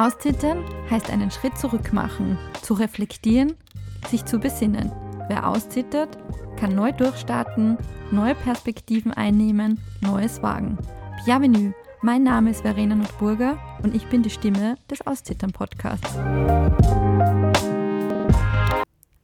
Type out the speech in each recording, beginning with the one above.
Auszittern heißt einen Schritt zurück machen, zu reflektieren, sich zu besinnen. Wer auszittert, kann neu durchstarten, neue Perspektiven einnehmen, Neues wagen. Bienvenue, mein Name ist Verena Nordburger und ich bin die Stimme des Auszittern-Podcasts.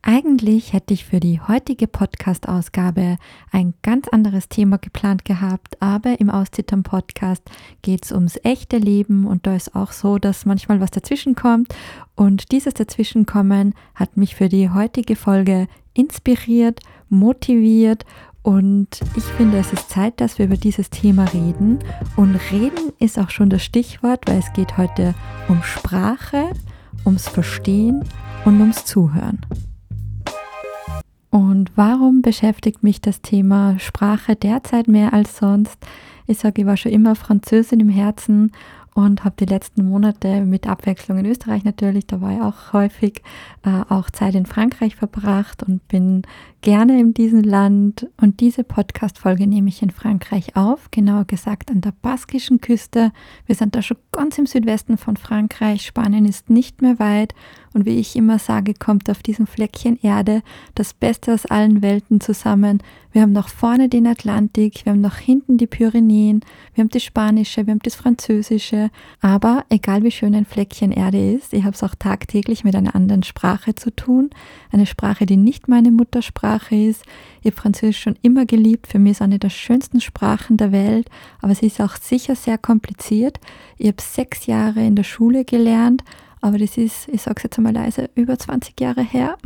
Eigentlich hätte ich für die heutige Podcast-Ausgabe ein ganz anderes Thema geplant gehabt, aber im Auszittern-Podcast geht es ums echte Leben und da ist auch so, dass manchmal was dazwischenkommt und dieses Dazwischenkommen hat mich für die heutige Folge inspiriert, motiviert und ich finde, es ist Zeit, dass wir über dieses Thema reden. Und reden ist auch schon das Stichwort, weil es geht heute um Sprache, ums Verstehen und ums Zuhören. Und warum beschäftigt mich das Thema Sprache derzeit mehr als sonst? Ich sage, ich war schon immer Französin im Herzen und habe die letzten Monate mit Abwechslung in Österreich natürlich, da war ich auch häufig, äh, auch Zeit in Frankreich verbracht und bin gerne in diesem Land. Und diese Podcast-Folge nehme ich in Frankreich auf, genauer gesagt an der baskischen Küste. Wir sind da schon ganz im Südwesten von Frankreich. Spanien ist nicht mehr weit. Und wie ich immer sage, kommt auf diesem Fleckchen Erde das Beste aus allen Welten zusammen. Wir haben nach vorne den Atlantik, wir haben nach hinten die Pyrenäen, wir haben das Spanische, wir haben das Französische. Aber egal wie schön ein Fleckchen Erde ist, ich habe es auch tagtäglich mit einer anderen Sprache zu tun. Eine Sprache, die nicht meine Muttersprache ist. Ich habe Französisch schon immer geliebt. Für mich ist eine der schönsten Sprachen der Welt. Aber sie ist auch sicher sehr kompliziert. Ich habe sechs Jahre in der Schule gelernt. Aber das ist, ich sage es jetzt einmal leise, über 20 Jahre her.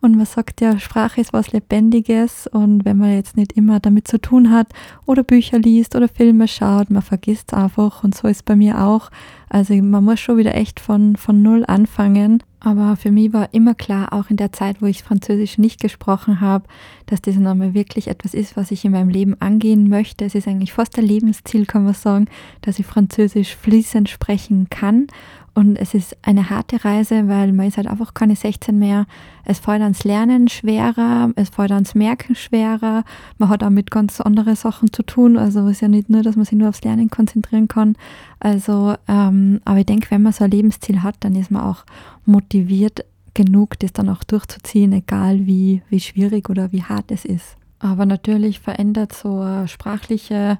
Und man sagt ja, Sprache ist was Lebendiges und wenn man jetzt nicht immer damit zu tun hat oder Bücher liest oder Filme schaut, man vergisst einfach und so ist bei mir auch. Also man muss schon wieder echt von, von Null anfangen. Aber für mich war immer klar, auch in der Zeit, wo ich Französisch nicht gesprochen habe, dass das nochmal wirklich etwas ist, was ich in meinem Leben angehen möchte. Es ist eigentlich fast ein Lebensziel, kann man sagen, dass ich Französisch fließend sprechen kann. Und es ist eine harte Reise, weil man ist halt einfach keine 16 mehr. Es fällt ans Lernen schwerer, es fällt ans Merken schwerer. Man hat auch mit ganz anderen Sachen zu tun. Also es ist ja nicht nur, dass man sich nur aufs Lernen konzentrieren kann. Also, ähm, aber ich denke, wenn man so ein Lebensziel hat, dann ist man auch motiviert genug, das dann auch durchzuziehen, egal wie, wie schwierig oder wie hart es ist. Aber natürlich verändert so sprachliche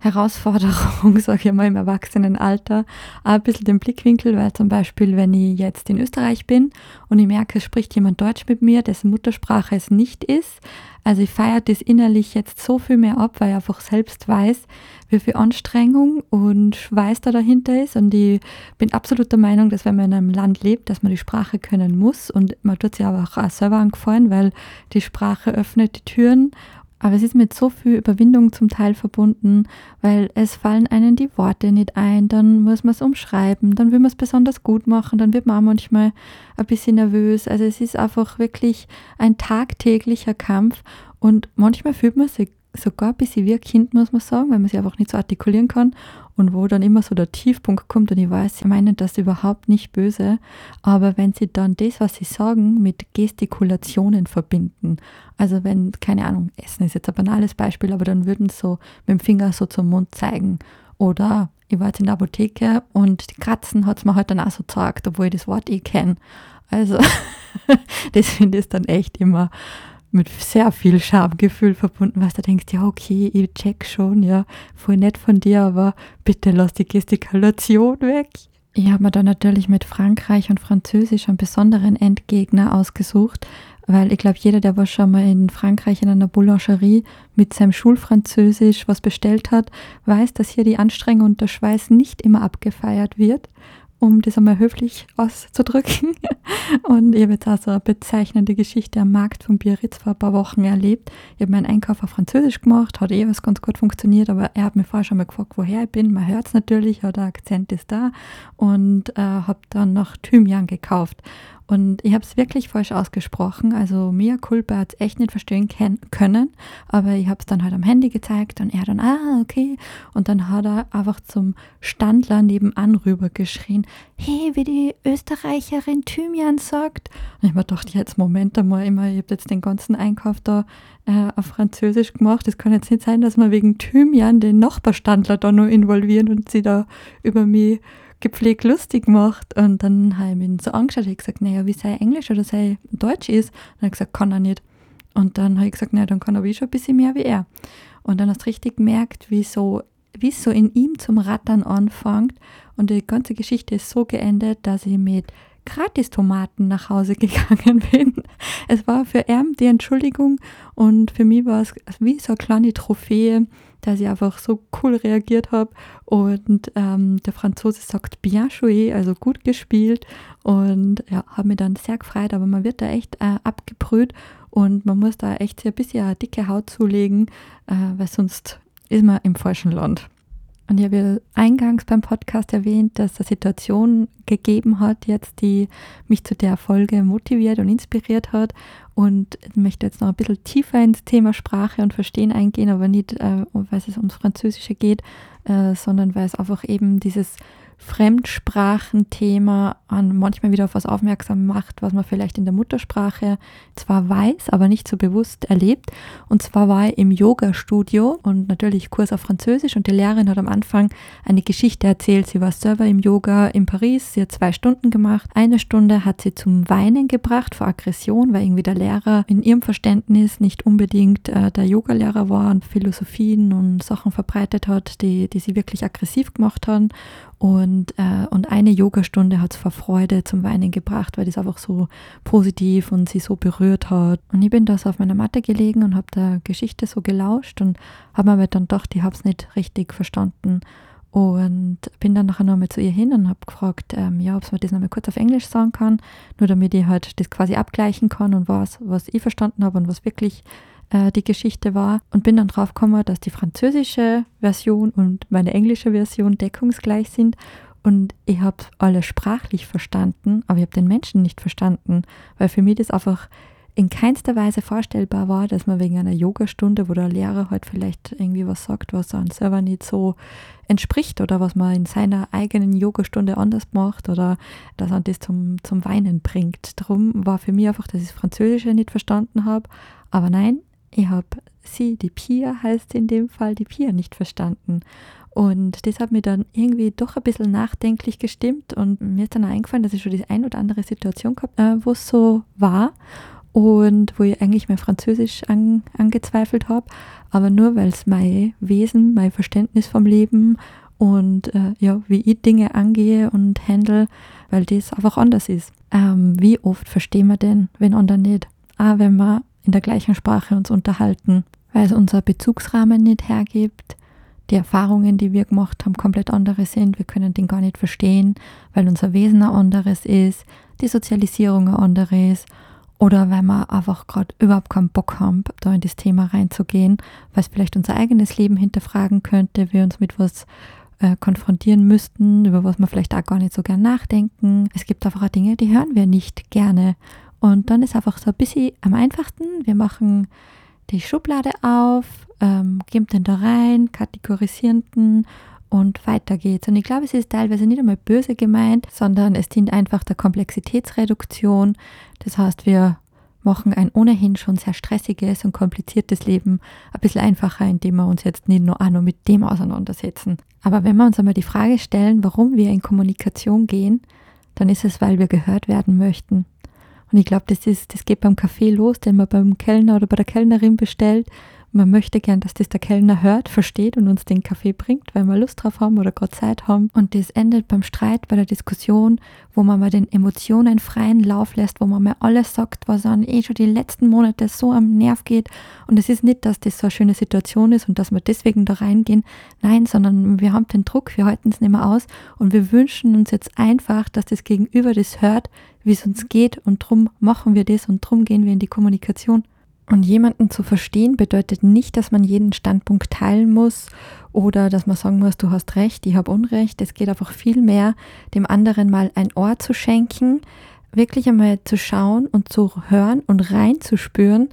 Herausforderung, sage ich mal, im Erwachsenenalter, ein bisschen den Blickwinkel, weil zum Beispiel, wenn ich jetzt in Österreich bin und ich merke, es spricht jemand Deutsch mit mir, dessen Muttersprache es nicht ist, also ich feiere das innerlich jetzt so viel mehr ab, weil ich einfach selbst weiß, wie viel Anstrengung und Schweiß da dahinter ist. Und ich bin absolut der Meinung, dass wenn man in einem Land lebt, dass man die Sprache können muss. Und man tut sich aber auch selber angefallen, weil die Sprache öffnet die Türen aber es ist mit so viel Überwindung zum Teil verbunden, weil es fallen einem die Worte nicht ein, dann muss man es umschreiben, dann will man es besonders gut machen, dann wird man auch manchmal ein bisschen nervös. Also es ist einfach wirklich ein tagtäglicher Kampf und manchmal fühlt man sich sogar ein bisschen wie ein Kind, muss man sagen, weil man sich einfach nicht so artikulieren kann und wo dann immer so der Tiefpunkt kommt und ich weiß, sie meinen das überhaupt nicht böse, aber wenn sie dann das, was sie sagen, mit Gestikulationen verbinden, also wenn, keine Ahnung, Essen ist jetzt ein banales Beispiel, aber dann würden sie so mit dem Finger so zum Mund zeigen oder ich war jetzt in der Apotheke und die Kratzen hat es mir halt dann auch so gesagt, obwohl ich das Wort eh kenne. Also das finde ich dann echt immer mit sehr viel Schamgefühl verbunden, weil du denkst, ja, okay, ich check schon, ja, voll nett von dir, aber bitte lass die Gestikulation weg. Ich habe mir dann natürlich mit Frankreich und Französisch einen besonderen Endgegner ausgesucht, weil ich glaube, jeder, der was schon mal in Frankreich in einer Boulangerie mit seinem Schulfranzösisch was bestellt hat, weiß, dass hier die Anstrengung und der Schweiß nicht immer abgefeiert wird um das einmal höflich auszudrücken. Und ich habe jetzt auch so eine bezeichnende Geschichte am Markt von Biarritz vor ein paar Wochen erlebt. Ich habe meinen Einkauf auf Französisch gemacht, hat eh was ganz gut funktioniert, aber er hat mir vorher schon mal gefragt, woher ich bin. Man hört es natürlich, ja, der Akzent ist da. Und äh, habe dann noch Thymian gekauft. Und ich habe es wirklich falsch ausgesprochen. Also Mia Culpa hat es echt nicht verstehen können. Aber ich habe es dann halt am Handy gezeigt und er dann, ah, okay. Und dann hat er einfach zum Standler nebenan rüber geschrien, hey, wie die Österreicherin Thymian sagt. Und ich mir gedacht, jetzt Moment einmal, ich habe jetzt den ganzen Einkauf da äh, auf Französisch gemacht. Es kann jetzt nicht sein, dass wir wegen Thymian den Nachbarstandler da noch involvieren und sie da über mich gepflegt lustig gemacht. Und dann habe ich ihn so angeschaut, ich gesagt, naja, wie sei Englisch oder sei Deutsch ist. Und er hat gesagt, kann er nicht. Und dann habe ich gesagt, naja, dann kann er wie schon ein bisschen mehr wie er. Und dann hast du richtig gemerkt, wie so wie so in ihm zum Rattern anfängt. Und die ganze Geschichte ist so geendet, dass ich mit Gratis-Tomaten nach Hause gegangen bin. Es war für ihn die Entschuldigung und für mich war es wie so eine kleine Trophäe, dass ich einfach so cool reagiert habe. Und ähm, der Franzose sagt bien joué, also gut gespielt. Und ja, habe mich dann sehr gefreut, aber man wird da echt äh, abgebrüht und man muss da echt ein bisschen eine dicke Haut zulegen, äh, weil sonst ist man im falschen Land. Und ich habe eingangs beim Podcast erwähnt, dass es Situation gegeben hat jetzt, die mich zu der Folge motiviert und inspiriert hat. Und ich möchte jetzt noch ein bisschen tiefer ins Thema Sprache und Verstehen eingehen, aber nicht, äh, weil es ums Französische geht, äh, sondern weil es einfach eben dieses Fremdsprachenthema an manchmal wieder auf was aufmerksam macht, was man vielleicht in der Muttersprache zwar weiß, aber nicht so bewusst erlebt. Und zwar war ich im Yoga-Studio und natürlich Kurs auf Französisch und die Lehrerin hat am Anfang eine Geschichte erzählt. Sie war selber im Yoga in Paris, sie hat zwei Stunden gemacht. Eine Stunde hat sie zum Weinen gebracht vor Aggression, weil irgendwie der Lehrer in ihrem Verständnis nicht unbedingt äh, der Yogalehrer war und Philosophien und Sachen verbreitet hat, die, die sie wirklich aggressiv gemacht haben. Und, äh, und eine Yogastunde hat es vor Freude zum Weinen gebracht, weil das einfach so positiv und sie so berührt hat. Und ich bin da so auf meiner Matte gelegen und habe der Geschichte so gelauscht und habe mir aber dann gedacht, ich habe es nicht richtig verstanden. Und bin dann nachher nochmal zu ihr hin und habe gefragt, ähm, ja, ob sie mir das nochmal kurz auf Englisch sagen kann, nur damit ich halt das quasi abgleichen kann und was, was ich verstanden habe und was wirklich äh, die Geschichte war und bin dann drauf gekommen, dass die französische Version und meine englische Version deckungsgleich sind und ich habe alles sprachlich verstanden, aber ich habe den Menschen nicht verstanden, weil für mich das einfach in keinster Weise vorstellbar war, dass man wegen einer Yogastunde, wo der Lehrer halt vielleicht irgendwie was sagt, was einem selber nicht so entspricht oder was man in seiner eigenen Yogastunde anders macht oder dass man das zum, zum Weinen bringt. Darum war für mich einfach, dass ich das Französische nicht verstanden habe. Aber nein, ich habe sie, die Pia heißt in dem Fall, die Pia nicht verstanden. Und das hat mir dann irgendwie doch ein bisschen nachdenklich gestimmt und mir ist dann eingefallen, dass ich schon die ein oder andere Situation gehabt äh, wo es so war und wo ich eigentlich mein Französisch an, angezweifelt habe, aber nur weil es mein Wesen, mein Verständnis vom Leben und äh, ja, wie ich Dinge angehe und handle, weil das einfach anders ist. Ähm, wie oft verstehen wir denn, wenn andere nicht? Auch wenn wir in der gleichen Sprache uns unterhalten, weil es unser Bezugsrahmen nicht hergibt. Die Erfahrungen, die wir gemacht haben, komplett andere sind. Wir können den gar nicht verstehen, weil unser Wesen ein anderes ist, die Sozialisierung ein andere ist oder weil wir einfach gerade überhaupt keinen Bock haben, da in das Thema reinzugehen, weil es vielleicht unser eigenes Leben hinterfragen könnte, wir uns mit was äh, konfrontieren müssten, über was wir vielleicht auch gar nicht so gern nachdenken. Es gibt einfach Dinge, die hören wir nicht gerne und dann ist einfach so ein bisschen am einfachsten. Wir machen die Schublade auf, ähm, geben den da rein, kategorisieren den und weiter geht's. Und ich glaube, es ist teilweise nicht einmal böse gemeint, sondern es dient einfach der Komplexitätsreduktion. Das heißt, wir machen ein ohnehin schon sehr stressiges und kompliziertes Leben ein bisschen einfacher, indem wir uns jetzt nicht nur auch nur mit dem auseinandersetzen. Aber wenn wir uns einmal die Frage stellen, warum wir in Kommunikation gehen, dann ist es, weil wir gehört werden möchten. Und ich glaube, das, das geht beim Kaffee los, den man beim Kellner oder bei der Kellnerin bestellt man möchte gern, dass das der Kellner hört, versteht und uns den Kaffee bringt, weil wir Lust drauf haben oder gerade Zeit haben. Und das endet beim Streit, bei der Diskussion, wo man mal den Emotionen freien Lauf lässt, wo man mal alles sagt, was an eh schon die letzten Monate so am Nerv geht. Und es ist nicht, dass das so eine schöne Situation ist und dass wir deswegen da reingehen. Nein, sondern wir haben den Druck, wir halten es nicht mehr aus und wir wünschen uns jetzt einfach, dass das Gegenüber das hört, wie es uns geht und drum machen wir das und drum gehen wir in die Kommunikation. Und jemanden zu verstehen bedeutet nicht, dass man jeden Standpunkt teilen muss oder dass man sagen muss, du hast recht, ich habe Unrecht. Es geht einfach viel mehr, dem anderen mal ein Ohr zu schenken, wirklich einmal zu schauen und zu hören und reinzuspüren,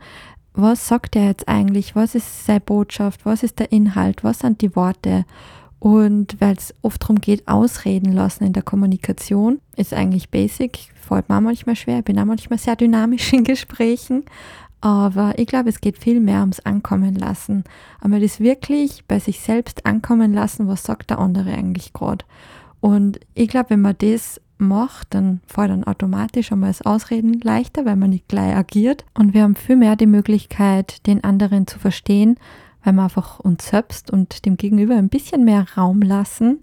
was sagt er jetzt eigentlich, was ist seine Botschaft, was ist der Inhalt, was sind die Worte. Und weil es oft darum geht, ausreden lassen in der Kommunikation, ist eigentlich basic, fällt mir manchmal schwer, ich bin auch manchmal sehr dynamisch in Gesprächen, aber ich glaube, es geht viel mehr ums Ankommen lassen. Einmal das wirklich bei sich selbst ankommen lassen, was sagt der andere eigentlich gerade. Und ich glaube, wenn man das macht, dann fällt dann automatisch einmal das Ausreden leichter, weil man nicht gleich agiert. Und wir haben viel mehr die Möglichkeit, den anderen zu verstehen, weil wir einfach uns selbst und dem Gegenüber ein bisschen mehr Raum lassen.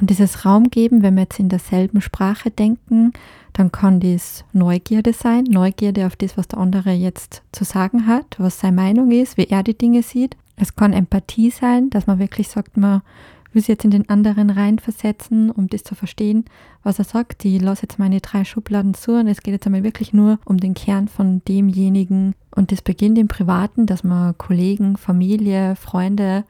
Und dieses Raum geben, wenn wir jetzt in derselben Sprache denken, dann kann dies Neugierde sein, Neugierde auf das, was der andere jetzt zu sagen hat, was seine Meinung ist, wie er die Dinge sieht. Es kann Empathie sein, dass man wirklich sagt, man will sich jetzt in den anderen reinversetzen, um das zu verstehen, was er sagt. Ich lasse jetzt meine drei Schubladen zu und es geht jetzt einmal wirklich nur um den Kern von demjenigen. Und das beginnt im Privaten, dass man Kollegen, Familie, Freunde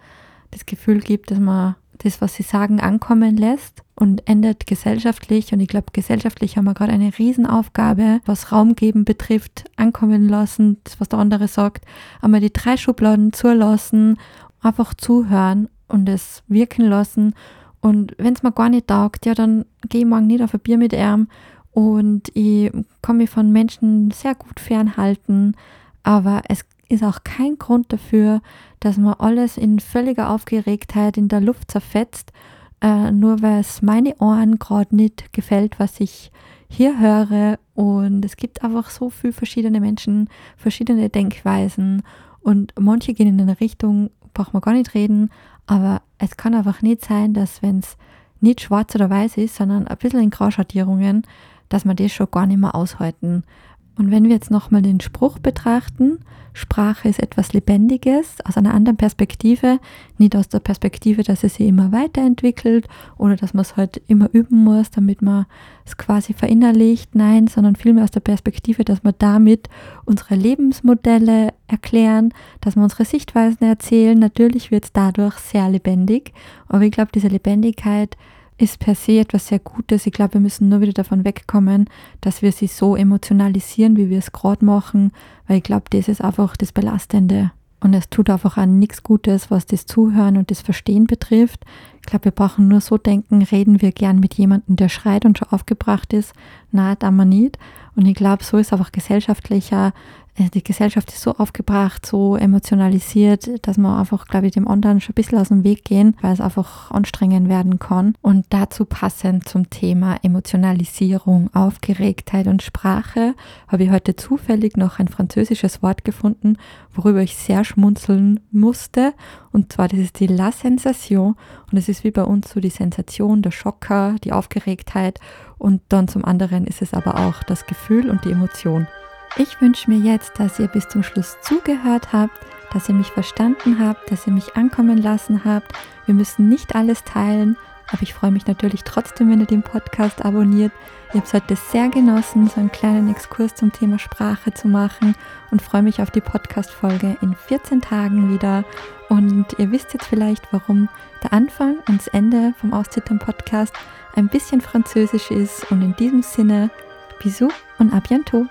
das Gefühl gibt, dass man das, was sie sagen, ankommen lässt und endet gesellschaftlich. Und ich glaube, gesellschaftlich haben wir gerade eine Riesenaufgabe, was Raum geben betrifft, ankommen lassen, das, was der andere sagt, einmal die drei Schubladen zulassen, einfach zuhören und es wirken lassen. Und wenn es mir gar nicht taugt, ja, dann gehe ich morgen nicht auf ein Bier mit ihm und ich kann mich von Menschen sehr gut fernhalten. Aber es ist auch kein Grund dafür, dass man alles in völliger Aufgeregtheit in der Luft zerfetzt, äh, nur weil es meine Ohren gerade nicht gefällt, was ich hier höre. Und es gibt einfach so viele verschiedene Menschen, verschiedene Denkweisen. Und manche gehen in eine Richtung, braucht man gar nicht reden, aber es kann einfach nicht sein, dass wenn es nicht schwarz oder weiß ist, sondern ein bisschen in Grauschattierungen, dass man das schon gar nicht mehr aushalten. Und wenn wir jetzt nochmal den Spruch betrachten, Sprache ist etwas Lebendiges aus einer anderen Perspektive, nicht aus der Perspektive, dass es sich immer weiterentwickelt oder dass man es halt immer üben muss, damit man es quasi verinnerlicht, nein, sondern vielmehr aus der Perspektive, dass wir damit unsere Lebensmodelle erklären, dass wir unsere Sichtweisen erzählen. Natürlich wird es dadurch sehr lebendig, aber ich glaube, diese Lebendigkeit ist per se etwas sehr Gutes. Ich glaube, wir müssen nur wieder davon wegkommen, dass wir sie so emotionalisieren, wie wir es gerade machen, weil ich glaube, das ist einfach das Belastende. Und es tut einfach auch nichts Gutes, was das Zuhören und das Verstehen betrifft. Ich glaube, wir brauchen nur so denken, reden wir gern mit jemandem, der schreit und schon aufgebracht ist. Nein, da man nicht. Und ich glaube, so ist einfach gesellschaftlicher äh, die Gesellschaft ist so aufgebracht, so emotionalisiert, dass man einfach, glaube ich, dem anderen schon ein bisschen aus dem Weg gehen, weil es einfach anstrengend werden kann. Und dazu passend zum Thema Emotionalisierung, Aufgeregtheit und Sprache habe ich heute zufällig noch ein französisches Wort gefunden, worüber ich sehr schmunzeln musste. Und zwar, das ist die La Sensation. Und es ist wie bei uns so die Sensation, der Schocker, die Aufgeregtheit. Und dann zum anderen ist es aber auch das Gefühl und die Emotion. Ich wünsche mir jetzt, dass ihr bis zum Schluss zugehört habt, dass ihr mich verstanden habt, dass ihr mich ankommen lassen habt. Wir müssen nicht alles teilen, aber ich freue mich natürlich trotzdem, wenn ihr den Podcast abonniert. Ich habe es heute sehr genossen, so einen kleinen Exkurs zum Thema Sprache zu machen und freue mich auf die Podcast-Folge in 14 Tagen wieder. Und ihr wisst jetzt vielleicht, warum der Anfang und das Ende vom Auszittern-Podcast ein bisschen französisch ist. Und in diesem Sinne, bisous und à bientôt!